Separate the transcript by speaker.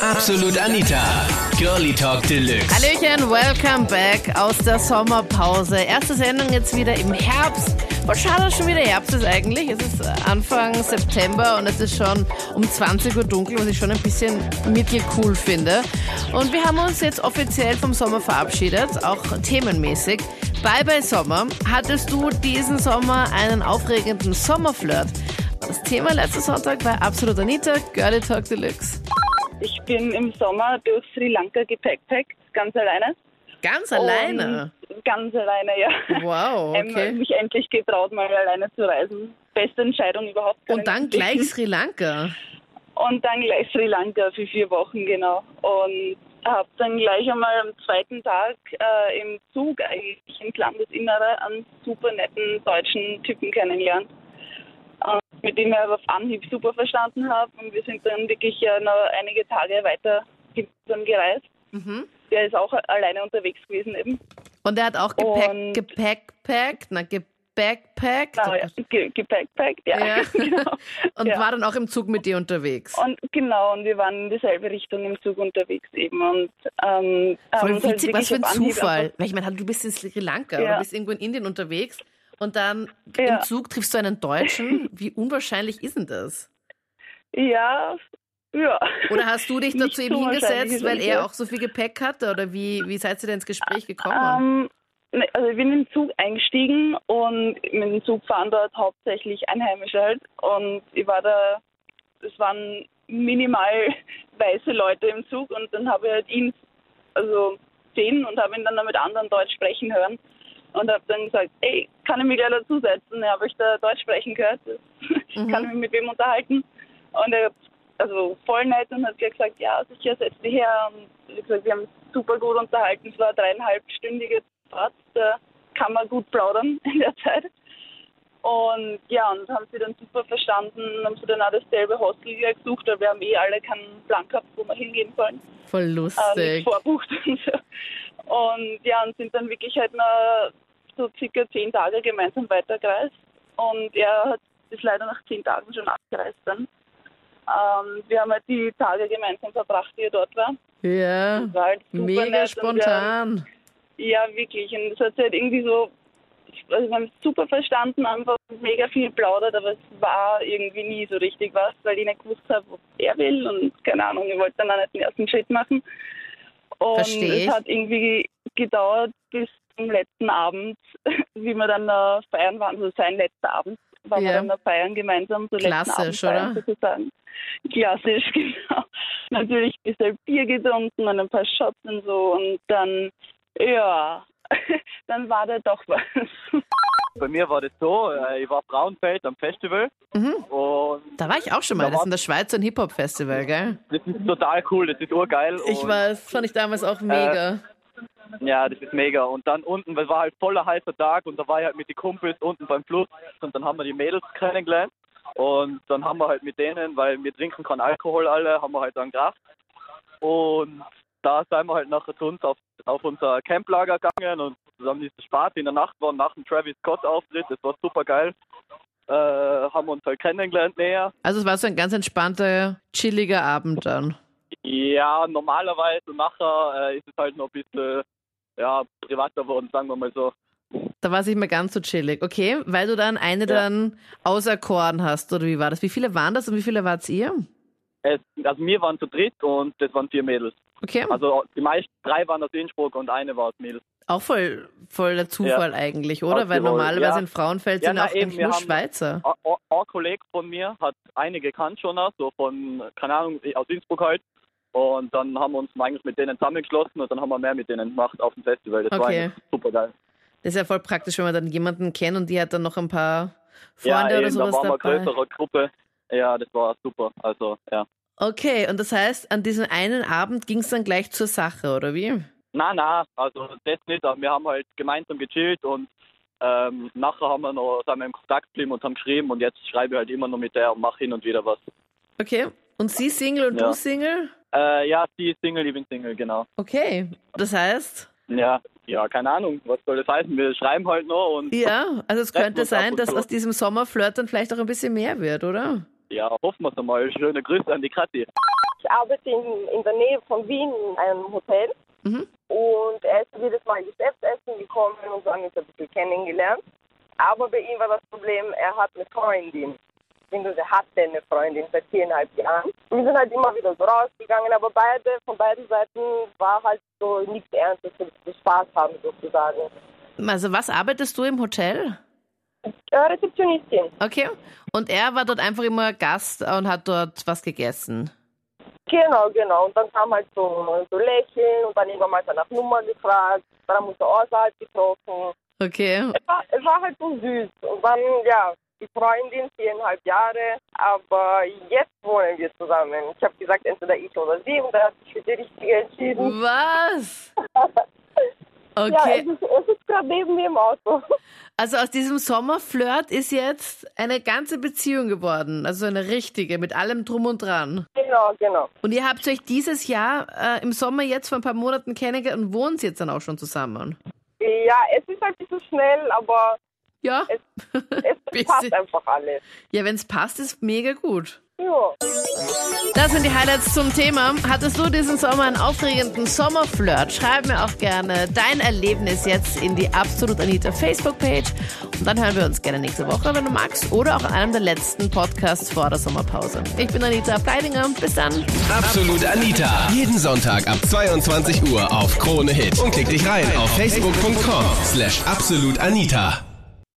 Speaker 1: Absolut Anita. Girlie Talk Deluxe.
Speaker 2: Hallöchen, welcome back aus der Sommerpause. Erste Sendung jetzt wieder im Herbst. Voll schade, dass schon wieder Herbst ist eigentlich. Es ist Anfang September und es ist schon um 20 Uhr dunkel, was ich schon ein bisschen mittelcool finde. Und wir haben uns jetzt offiziell vom Sommer verabschiedet, auch themenmäßig. Bye bye Sommer. Hattest du diesen Sommer einen aufregenden Sommerflirt? Das Thema letzten Sonntag bei Absolut Anita, Girlie Talk Deluxe.
Speaker 3: Ich bin im Sommer durch Sri Lanka gepackpackt, ganz alleine.
Speaker 2: Ganz alleine?
Speaker 3: Und ganz alleine, ja.
Speaker 2: Wow, okay.
Speaker 3: mich endlich getraut, mal alleine zu reisen. Beste Entscheidung überhaupt.
Speaker 2: Und
Speaker 3: ich
Speaker 2: dann gleich
Speaker 3: wissen.
Speaker 2: Sri Lanka.
Speaker 3: Und dann gleich Sri Lanka für vier Wochen, genau. Und habe dann gleich einmal am zweiten Tag äh, im Zug eigentlich ins Landesinnere einen super netten deutschen Typen kennengelernt. Mit dem ich auf Anhieb super verstanden habe. Und wir sind dann wirklich äh, noch einige Tage weiter gemeinsam gereist.
Speaker 2: Mhm.
Speaker 3: Der ist auch alleine unterwegs gewesen eben.
Speaker 2: Und er hat auch Gepäck, Gepäckpackt, na, Gepäckpackt.
Speaker 3: Ah, ja, ge gepackpackt, ja.
Speaker 2: Ja.
Speaker 3: genau.
Speaker 2: Und
Speaker 3: ja.
Speaker 2: war dann auch im Zug mit dir unterwegs.
Speaker 3: Und genau, und wir waren in dieselbe Richtung im Zug unterwegs eben. Und, ähm,
Speaker 2: Voll
Speaker 3: halt
Speaker 2: witzig, was
Speaker 3: wirklich
Speaker 2: für ein Zufall. Weil ich meine, du bist in Sri Lanka
Speaker 3: Ja.
Speaker 2: oder bist irgendwo in Indien unterwegs und dann
Speaker 3: Ja.
Speaker 2: im Zug triffst du einen Deutschen. Wie unwahrscheinlich ist denn das?
Speaker 3: Ja, ja.
Speaker 2: Oder hast du dich dazu eben
Speaker 3: so
Speaker 2: hingesetzt, weil er auch so viel Gepäck hatte? Oder wie, wie seid ihr denn ins Gespräch gekommen?
Speaker 3: Ähm, ne, also ich bin in den Zug eingestiegen und mit dem Zug fahren dort hauptsächlich Einheimische halt. Und ich war da, es waren minimal weiße Leute im Zug und dann habe ich halt ihn also sehen und habe ihn dann mit anderen Deutsch sprechen hören. Und habe dann gesagt, ey, kann ich mich gleich dazusetzen? Ja, habe ich da Deutsch sprechen gehört?
Speaker 2: Mhm.
Speaker 3: Kann ich mich mit wem unterhalten? Und er hat also voll nett und hat gesagt, ja, sicher, setz dich her. Und wie gesagt, wir haben uns super gut unterhalten. Es war eine dreieinhalbstündige Fahrt, da kann man gut plaudern in der Zeit. Und ja, und haben sie dann super verstanden, haben sie dann auch dasselbe Hostel gesucht, weil wir haben eh alle keinen Plan gehabt, wo wir hingehen sollen
Speaker 2: Voll
Speaker 3: äh,
Speaker 2: lustig.
Speaker 3: vorbucht und so. Und ja, und sind dann wirklich halt noch so circa zehn Tage gemeinsam weitergereist. Und er hat ist leider nach zehn Tagen schon abgereist dann. Ähm, wir haben halt die Tage gemeinsam verbracht, die er dort war.
Speaker 2: Ja,
Speaker 3: war halt
Speaker 2: mega
Speaker 3: und wir
Speaker 2: spontan.
Speaker 3: ja, wirklich. Und es hat sich halt irgendwie so, also wir haben es super verstanden, einfach mega viel plaudert, aber es war irgendwie nie so richtig was, weil ich nicht gewusst habe, was er will und keine Ahnung, ich wollte dann auch nicht den ersten Schritt machen. Und
Speaker 2: Versteh ich.
Speaker 3: es hat irgendwie gedauert bis zum letzten Abend, wie wir dann äh, feiern waren, also sein letzter Abend, waren
Speaker 2: Ja.
Speaker 3: wir dann da feiern gemeinsam, so
Speaker 2: Klassisch, oder?
Speaker 3: sozusagen. Klassisch, genau. Natürlich ein bisschen Bier getrunken und ein paar Shots und so und dann, ja, dann war da doch was.
Speaker 4: Bei mir war das so, äh, ich war Frauenfeld am Festival
Speaker 2: Mhm.
Speaker 4: und
Speaker 2: Da war ich auch schon mal.
Speaker 4: Da
Speaker 2: Das ist in der Schweiz ein Hip-Hop-Festival, gell?
Speaker 4: das ist total cool, das ist urgeil.
Speaker 2: Ich weiß, fand ich damals auch mega.
Speaker 4: Ja, das ist mega. Und dann unten, weil es war halt voller heißer Tag und da war ich halt mit den Kumpels unten beim Fluss und dann haben wir die Mädels kennengelernt und dann haben wir halt mit denen, weil wir trinken keinen Alkohol alle, haben wir halt dann gerafft und da sind wir halt nachher zu uns auf, auf unser Camplager gegangen und ist es Spaß in der Nacht war nach dem Travis Scott Auftritt, das war super geil. Äh, haben uns halt kennengelernt näher.
Speaker 2: Also es war so ein ganz entspannter, chilliger Abend dann.
Speaker 4: Ja, normalerweise nachher äh, ist es halt noch ein bisschen ja, privater geworden, sagen wir mal so.
Speaker 2: Da war es nicht mehr ganz so chillig. Okay, weil du dann eine dann auserkoren hast, oder wie war das? Wie viele waren das und wie viele wart ihr?
Speaker 4: Es, also wir waren zu dritt und das waren vier Mädels.
Speaker 2: Okay,
Speaker 4: Also die meisten, drei waren aus Innsbruck und eine war aus Mädels.
Speaker 2: Auch voll, voll der Zufall eigentlich, oder?
Speaker 4: Aus
Speaker 2: Weil
Speaker 4: Tirol,
Speaker 2: normalerweise
Speaker 4: ja.
Speaker 2: in Frauenfeld
Speaker 4: Ja,
Speaker 2: sind
Speaker 4: na,
Speaker 2: auch
Speaker 4: eben,
Speaker 2: nur Schweizer.
Speaker 4: Ein, Kollege von mir hat einige gekannt schon, so von, keine Ahnung, aus Innsbruck halt. Und dann haben wir uns eigentlich mit denen zusammengeschlossen und dann haben wir mehr mit denen gemacht auf dem Festival. Das war
Speaker 2: Okay.
Speaker 4: eigentlich super geil.
Speaker 2: Das ist ja voll praktisch, wenn man dann jemanden kennt und die hat dann noch ein paar Freunde
Speaker 4: ja,
Speaker 2: oder
Speaker 4: eben, da
Speaker 2: sowas
Speaker 4: waren wir eine
Speaker 2: dabei.
Speaker 4: größere Gruppe. Ja, das war super. Also, ja.
Speaker 2: Okay, und das heißt, an diesem einen Abend ging es dann gleich zur Sache, oder wie?
Speaker 4: Na, na, also das nicht, aber wir haben halt gemeinsam gechillt und ähm, nachher haben wir noch sind wir im Kontakt geblieben und haben geschrieben und jetzt schreibe ich halt immer noch mit der und mache hin und wieder was.
Speaker 2: Okay. Und sie Single und
Speaker 4: Ja.
Speaker 2: du Single?
Speaker 4: Äh, ja, sie ist Single, ich bin Single, genau.
Speaker 2: Okay. Das heißt,
Speaker 4: Ja, ja, keine Ahnung, was soll das heißen? Wir schreiben halt noch und
Speaker 2: ja, also es könnte sein, dass aus diesem Sommerflirt dann vielleicht auch ein bisschen mehr wird, oder?
Speaker 4: ja, hoffen wir es einmal. Schöne Grüße an die Kathi.
Speaker 5: Ich arbeite in, in der Nähe von Wien in einem Hotel.
Speaker 2: Mhm.
Speaker 5: Und er ist jedes Mal Geschäftsessen gekommen und so haben wir uns ein bisschen kennengelernt. Aber bei ihm war das Problem, er hat eine Freundin. Beziehungsweise hatte eine Freundin seit viereinhalb Jahren. Wir sind halt immer wieder so rausgegangen, aber beide, von beiden Seiten war halt so nichts Ernstes, so Spaß haben sozusagen.
Speaker 2: Also was arbeitest du im Hotel?
Speaker 5: Äh, Rezeptionistin.
Speaker 2: Okay. Und er war dort einfach immer Gast und hat dort was gegessen.
Speaker 5: Genau, genau. Und dann kam halt so, so Lächeln und dann irgendwann mal nach Nummer gefragt. Dann haben wir uns außerhalb getroffen.
Speaker 2: Okay.
Speaker 5: Es war, es war halt so süß. Und dann, ja, die Freundin, viereinhalb Jahre. Aber jetzt wohnen wir zusammen. Ich habe gesagt, entweder ich oder sie. Und er hat sich für die richtige entschieden.
Speaker 2: Was?
Speaker 5: Ja,
Speaker 2: Okay.
Speaker 5: es ist, es ist gerade neben mir im Auto.
Speaker 2: Also aus diesem Sommerflirt ist jetzt eine ganze Beziehung geworden. Also eine richtige, mit allem drum und dran.
Speaker 5: Genau, genau.
Speaker 2: Und ihr habt euch dieses Jahr äh, im Sommer jetzt vor ein paar Monaten kennengelernt und wohnt jetzt dann auch schon zusammen.
Speaker 5: Ja, es ist ein bisschen schnell, aber
Speaker 2: Ja,
Speaker 5: es, es passt einfach alles.
Speaker 2: ja, wenn es passt, ist mega gut.
Speaker 5: Ja.
Speaker 2: Das sind die Highlights zum Thema. Hattest du diesen Sommer einen aufregenden Sommerflirt? Schreib mir auch gerne dein Erlebnis jetzt in die Absolut Anita Facebook-Page. Und dann hören wir uns gerne nächste Woche, wenn du magst. Oder auch in einem der letzten Podcasts vor der Sommerpause. Ich bin Anita Pleidinger. Bis dann.
Speaker 1: Absolut Anita. Jeden Sonntag ab 22 Uhr auf Krone Hit. Und klick dich rein auf facebook.com slash absolutanita.